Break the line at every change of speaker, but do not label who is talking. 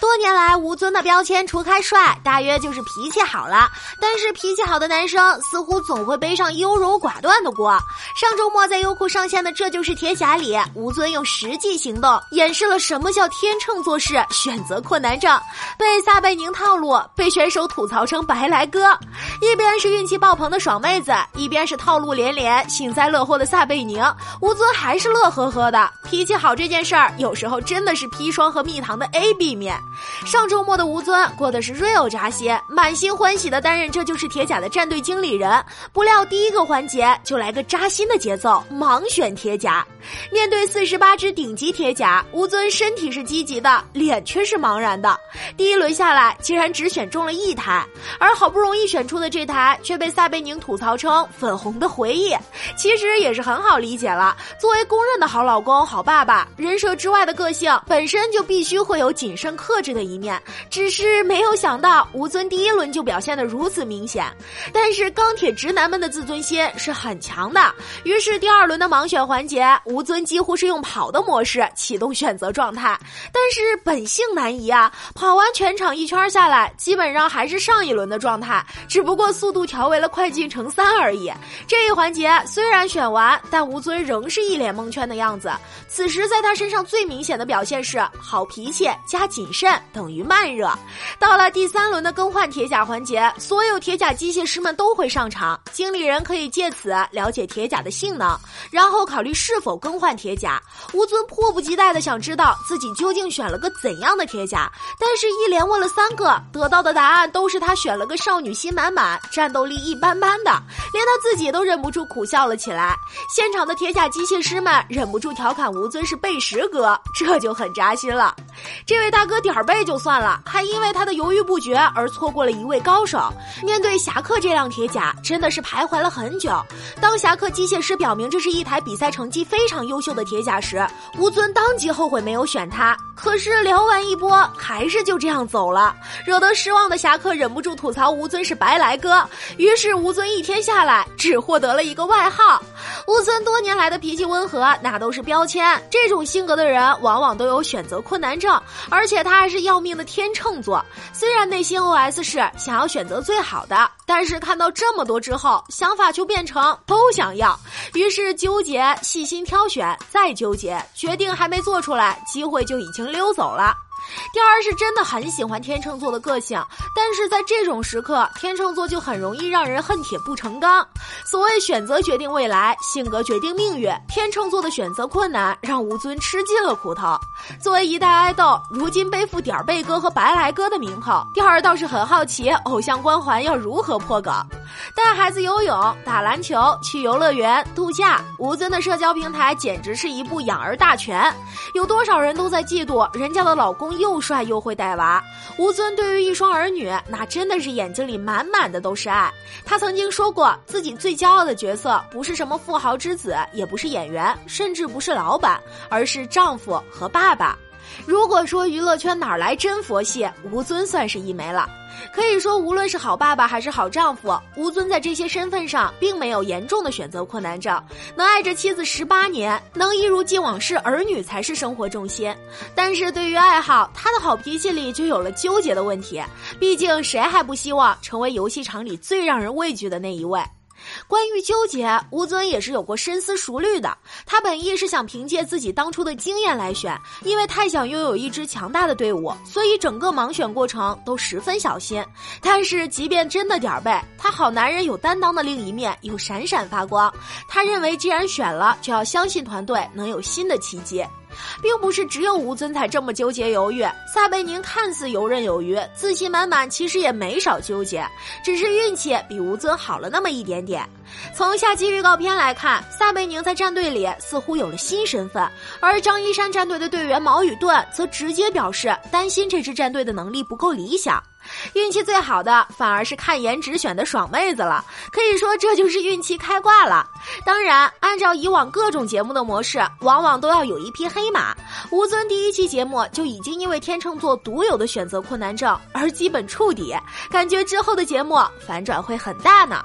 多年来，吴尊的标签除开帅，大约就是脾气好了。但是脾气好的男生似乎总会背上优柔寡断的锅。上周末在优酷上线的《这就是铁甲》里，吴尊用实际行动演示了什么叫天秤做事选择困难症，被撒贝宁套路，被选手吐槽成白来哥。一边是运气爆棚的爽妹子，一边是套路连连、幸灾乐祸的撒贝宁，吴尊还是乐呵呵的。脾气好这件事儿，有时候真的是砒霜和蜜糖的 A B 面。上周末的吴尊过的是 real 扎心，满心欢喜的担任这就是铁甲的战队经理人。不料第一个环节就来个扎心的节奏，盲选铁甲。面对四十八只顶级铁甲，吴尊身体是积极的，脸却是茫然的。第一轮下来，竟然只选中了一台，而好不容易选出的这台，却被撒贝宁吐槽称粉红的回忆。其实也是很好理解了，作为公认的好老公、好爸爸，人设之外的个性本身就必须会有谨慎克制的一面。只是没有想到，吴尊第一轮就表现得如此明显。但是钢铁直男们的自尊心是很强的，于是第二轮的盲选环节，吴尊几乎是用跑的模式启动选择状态。但是本性难移啊，跑完全场一圈下来，基本上还是上一轮的状态，只不过速度调为了快进乘三而已。这一环节虽然选完，但吴尊仍是一脸蒙圈的样子。此时在他身上最明显的表现是好脾气加谨慎等于慢热。到了第三轮的更换铁甲环节，所有铁甲机械师们都会上场，经理人可以借此了解铁甲的性能，然后考虑是否更换铁甲。吴尊迫不及待的想知道自己究竟选了个怎样的铁甲，但是一连问了三个，得到的答案都是他选了个少女心满满、战斗力一般般的，连他自己都忍不住苦笑了起来。现场的铁甲机械师们忍不住调侃吴尊是背时哥，这就很扎心了。这位大哥点儿背就算了，还因为他的犹豫不决而错过了一位高手。面对侠客这辆铁甲，真的是徘徊了很久。当侠客机械师表明这是一台比赛成绩非常优秀的铁甲时，吴尊当即后悔没有选他。可是聊完一波，还是就这样走了，惹得失望的侠客忍不住吐槽吴尊是白来哥。于是吴尊一天下来，只获得了一个外号。乌森多年来的脾气温和，那都是标签。这种性格的人，往往都有选择困难症，而且他还是要命的天秤座。虽然内心 OS 是想要选择最好的，但是看到这么多之后，想法就变成都想要。于是纠结、细心挑选，再纠结，决定还没做出来，机会就已经溜走了。第二是真的很喜欢天秤座的个性，但是在这种时刻，天秤座就很容易让人恨铁不成钢。所谓选择决定未来，性格决定命运。天秤座的选择困难让吴尊吃尽了苦头。作为一代爱豆，如今背负点儿背哥和白来哥的名号，第二倒是很好奇偶像光环要如何破梗。带孩子游泳、打篮球、去游乐园、度假，吴尊的社交平台简直是一部养儿大全。有多少人都在嫉妒人家的老公又帅又会带娃？吴尊对于一双儿女，那真的是眼睛里满满的都是爱。他曾经说过，自己最骄傲的角色不是什么富豪之子，也不是演员，甚至不是老板，而是丈夫和爸爸。如果说娱乐圈哪来真佛系，吴尊算是一枚了。可以说，无论是好爸爸还是好丈夫，吴尊在这些身份上并没有严重的选择困难症，能爱着妻子十八年，能一如既往视儿女才是生活重心。但是对于爱好，他的好脾气里就有了纠结的问题。毕竟谁还不希望成为游戏场里最让人畏惧的那一位？关于纠结，吴尊也是有过深思熟虑的。他本意是想凭借自己当初的经验来选，因为太想拥有一支强大的队伍，所以整个盲选过程都十分小心。但是，即便真的点儿背，他好男人有担当的另一面又闪闪发光。他认为，既然选了，就要相信团队能有新的奇迹。并不是只有吴尊才这么纠结犹豫，撒贝宁看似游刃有余、自信满满，其实也没少纠结，只是运气比吴尊好了那么一点点。从下期预告片来看，撒贝宁在战队里似乎有了新身份，而张一山战队的队员毛宇顿则直接表示担心这支战队的能力不够理想。运气最好的反而是看颜值选的爽妹子了，可以说这就是运气开挂了。当然，按照以往各种节目的模式，往往都要有一匹黑马。吴尊第一期节目就已经因为天秤座独有的选择困难症而基本触底，感觉之后的节目反转会很大呢。